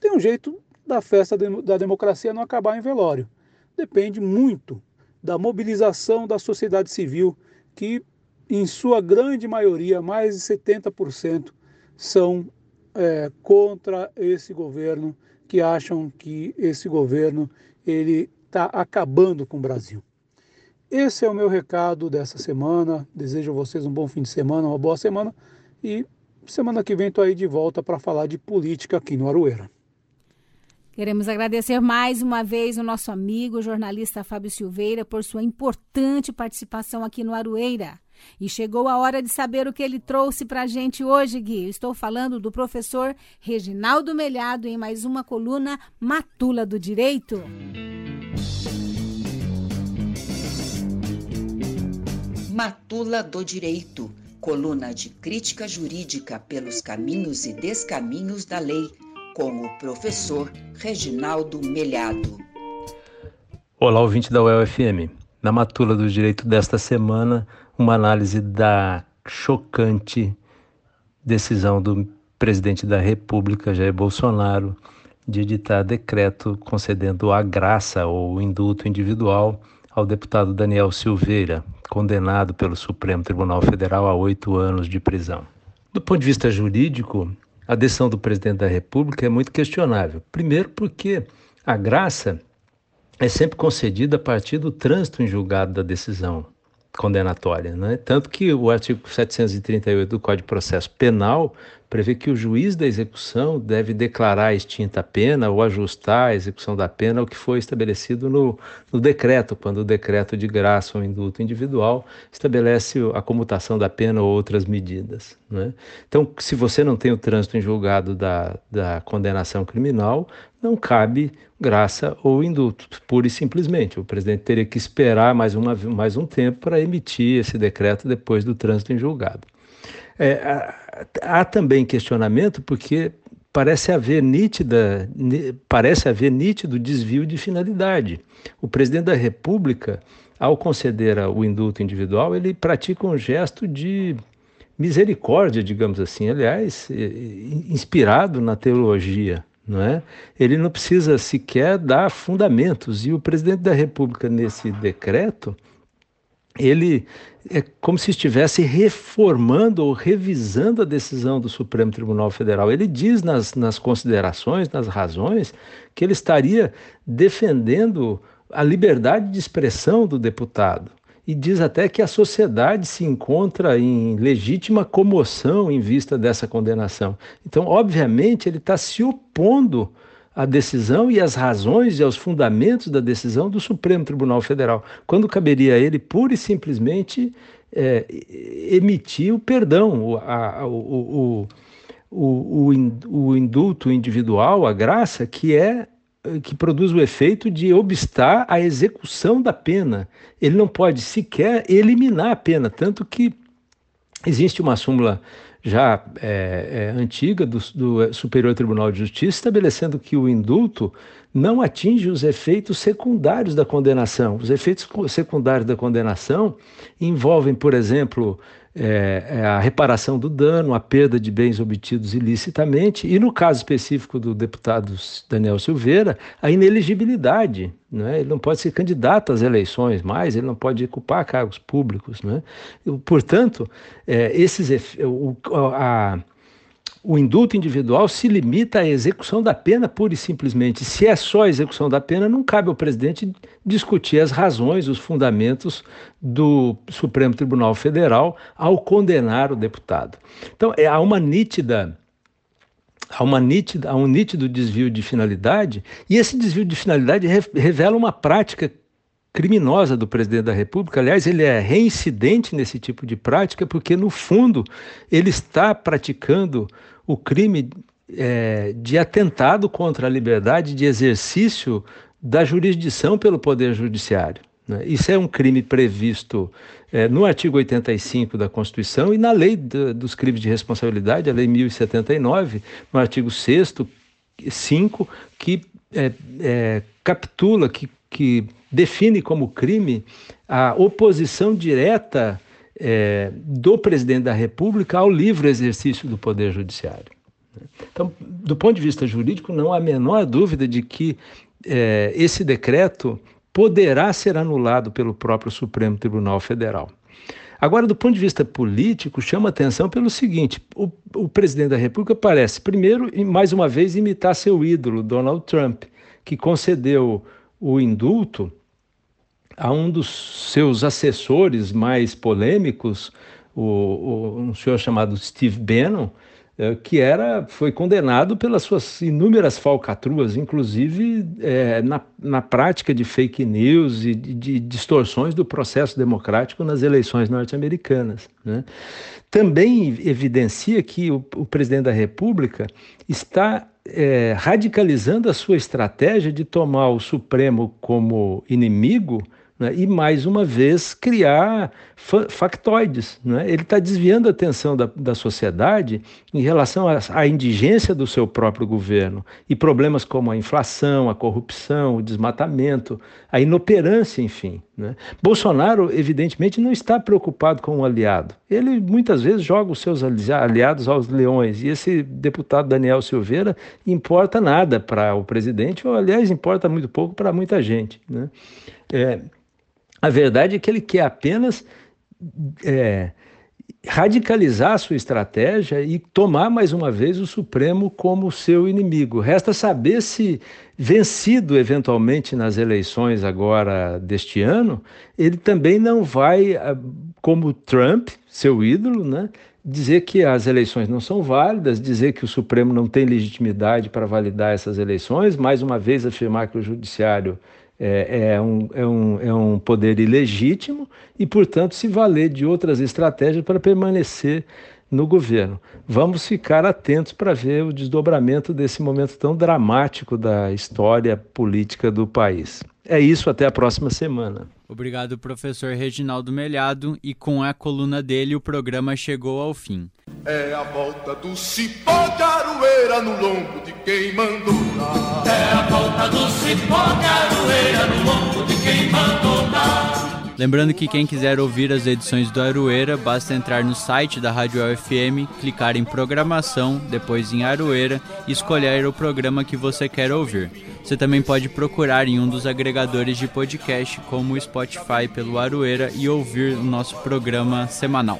Tem um jeito da festa da democracia não acabar em velório. Depende muito da mobilização da sociedade civil, que em sua grande maioria, mais de 70%, são é, contra esse governo, que acham que esse governo ele está acabando com o Brasil. Esse é o meu recado dessa semana. Desejo a vocês um bom fim de semana, uma boa semana e semana que vem estou aí de volta para falar de política aqui no Aroeira. Queremos agradecer mais uma vez o nosso amigo, o jornalista Fábio Silveira, por sua importante participação aqui no Aroeira. E chegou a hora de saber o que ele trouxe para a gente hoje, Gui. estou falando do professor Reginaldo Melhado em mais uma coluna Matula do Direito. Matula do Direito, coluna de crítica jurídica pelos caminhos e descaminhos da lei, com o professor Reginaldo Melhado. Olá, ouvinte da UEL-FM. Na Matula do Direito desta semana, uma análise da chocante decisão do presidente da República, Jair Bolsonaro, de editar decreto concedendo a graça ou indulto individual ao deputado Daniel Silveira, condenado pelo Supremo Tribunal Federal a oito anos de prisão. Do ponto de vista jurídico, a decisão do presidente da República é muito questionável. Primeiro, porque a graça é sempre concedida a partir do trânsito em julgado da decisão condenatória. Né? Tanto que o artigo 738 do Código de Processo Penal prevê que o juiz da execução deve declarar extinta a pena ou ajustar a execução da pena ao que foi estabelecido no, no decreto, quando o decreto de graça ou indulto individual estabelece a comutação da pena ou outras medidas. Né? Então, se você não tem o trânsito em julgado da, da condenação criminal, não cabe graça ou indulto, pura e simplesmente. O presidente teria que esperar mais, uma, mais um tempo para emitir esse decreto depois do trânsito em julgado. É, há, há também questionamento porque parece haver nítida, parece haver nítido desvio de finalidade. O presidente da República, ao conceder o indulto individual, ele pratica um gesto de misericórdia, digamos assim, aliás, inspirado na teologia. Não é? Ele não precisa sequer dar fundamentos. E o presidente da República, nesse decreto, ele é como se estivesse reformando ou revisando a decisão do Supremo Tribunal Federal. Ele diz nas, nas considerações, nas razões, que ele estaria defendendo a liberdade de expressão do deputado. E diz até que a sociedade se encontra em legítima comoção em vista dessa condenação. Então, obviamente, ele está se opondo a decisão e as razões e aos fundamentos da decisão do Supremo Tribunal Federal, quando caberia a ele pura e simplesmente é, emitir o perdão, a, o, o, o, o indulto individual, a graça, que é que produz o efeito de obstar a execução da pena. Ele não pode sequer eliminar a pena, tanto que existe uma súmula já é, é, antiga do, do, Superior Tribunal de Justiça, estabelecendo que o indulto não atinge os efeitos secundários da condenação. Os efeitos secundários da condenação envolvem, por exemplo, é, é, a reparação do dano, a perda de bens obtidos ilicitamente e, no caso específico do deputado Daniel Silveira, a ineligibilidade. Né? Ele não pode ser candidato às eleições mais, ele não pode ocupar cargos públicos. Né? Portanto, é, esses, a, o indulto individual se limita à execução da pena pura e simplesmente. Se é só a execução da pena, não cabe ao presidente discutir as razões, os fundamentos do Supremo Tribunal Federal ao condenar o deputado. Então, é, há uma nítida há, uma nítida, há um nítido desvio de finalidade, e esse desvio de finalidade revela uma prática criminosa do presidente da República. Aliás, ele é reincidente nesse tipo de prática, porque, no fundo, ele está praticando o crime é, de atentado contra a liberdade de exercício da jurisdição pelo Poder Judiciário. Né? Isso é um crime previsto é, no artigo 85 da Constituição e na lei do, dos crimes de responsabilidade, a lei 1079, no artigo 6 5, que é, é, capitula, que, que define como crime a oposição direta é, do presidente da República ao livre exercício do Poder Judiciário. Então, do ponto de vista jurídico, não há a menor dúvida de que é, esse decreto poderá ser anulado pelo próprio Supremo Tribunal Federal. Agora, do ponto de vista político, chama atenção pelo seguinte: o, o presidente da República parece, primeiro, mais uma vez, imitar seu ídolo, Donald Trump, que concedeu o indulto a um dos seus assessores mais polêmicos, o, o, um senhor chamado Steve Bannon, é, que era, foi condenado pelas suas inúmeras falcatruas, inclusive é, na, na prática de fake news e de, de, distorções do processo democrático nas eleições norte-americanas. Né? Também evidencia que o, o, presidente da República está é, radicalizando a sua estratégia de tomar o Supremo como inimigo né, e, mais uma vez, criar fa factoides. Né? Ele está desviando a atenção da, da sociedade em relação à indigência do seu próprio governo e problemas como a inflação, a corrupção, o desmatamento, a inoperância, enfim. Né? Bolsonaro, evidentemente, não está preocupado com o um aliado. Ele muitas vezes joga os seus aliados aos leões e esse deputado Daniel Silveira importa nada para o presidente, ou aliás, importa muito pouco para muita gente. Né? É, a verdade é que ele quer apenas é, radicalizar a sua estratégia e tomar mais uma vez o Supremo como seu inimigo. Resta saber se, vencido eventualmente nas eleições agora deste ano, ele também não vai, ah, como Trump, seu ídolo, né, dizer que as eleições não são válidas, dizer que o Supremo não tem legitimidade para validar essas eleições, mais uma vez afirmar que o Judiciário é, é, um, é, um, é um poder ilegítimo e, portanto, se valer de outras estratégias para permanecer no governo. Vamos ficar atentos para ver o desdobramento desse momento tão dramático da história política do país. É isso, até a próxima semana. Obrigado, professor Reginaldo Melhado. E com a coluna dele, o programa chegou ao fim. É a volta do cipó de aroeira no lombo de quem mandou dar. É a volta do cipó de aroeira no lombo de quem mandou dar. Lembrando que quem quiser ouvir as edições do Aroeira, basta entrar no site da Rádio UFM, clicar em programação, depois em Aroeira e escolher o programa que você quer ouvir. Você também pode procurar em um dos agregadores de podcast, como o Spotify pelo Aroeira, e ouvir o nosso programa semanal.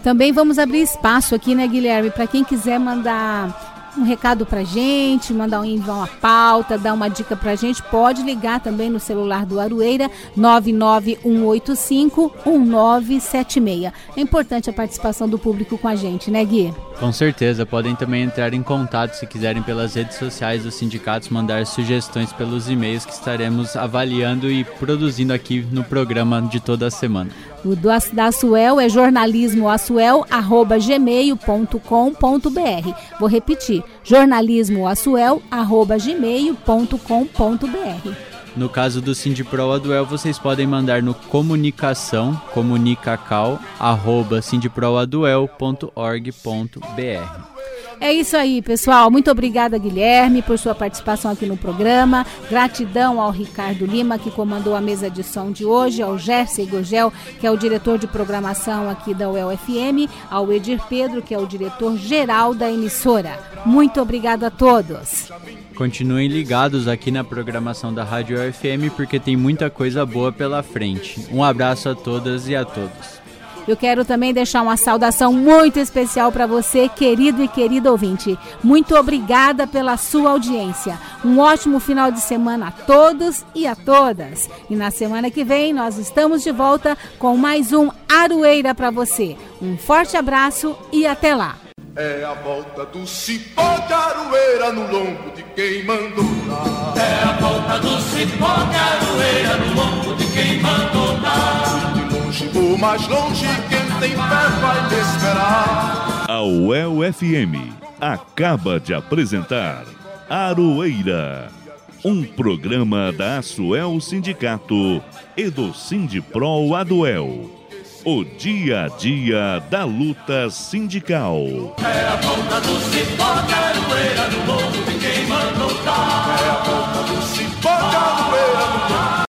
Também vamos abrir espaço aqui, né, Guilherme, para quem quiser mandar um recado pra gente, mandar um enviar uma pauta, dar uma dica pra gente, pode ligar também no celular do Aroeira 99185 1976. É importante a participação do público com a gente, né, Gui? Com certeza, podem também entrar em contato se quiserem pelas redes sociais dos sindicatos, mandar sugestões pelos e-mails que estaremos avaliando e produzindo aqui no programa de toda a semana. O do, da Suel é jornalismoaçuel.gmail.com.br. Vou repetir, jornalismoaçuel.gmail.com.br. No caso do Sindipro Aduel, vocês podem mandar no comunicação, comunicacal, arroba. É isso aí, pessoal. Muito obrigada, Guilherme, por sua participação aqui no programa. Gratidão ao Ricardo Lima, que comandou a mesa de som de hoje, ao Jersey Gogel, que é o diretor de programação aqui da UEL-FM, ao Edir Pedro, que é o diretor geral da emissora. Muito obrigada a todos. Continuem ligados aqui na programação da Rádio UFM porque tem muita coisa boa pela frente. Um abraço a todas e a todos. Eu quero também deixar uma saudação muito especial para você, querido e querida ouvinte. Muito obrigada pela sua audiência. Um ótimo final de semana a todos e a todas. E na semana que vem nós estamos de volta com mais um Aroeira para você. Um forte abraço e até lá. É a volta do cipó de aroeira no lombo de quem mandou dar. É a volta do cipó de aroeira no lombo de quem mandou dar. O mais longe quem tem fé vai te esperar. A UEL FM acaba de apresentar Aroeira, um programa da Asuel Sindicato e do Sindiprol Aduel. O dia a dia da luta sindical. É a ponta do cipó, caroeira no morro, quem manda lutar.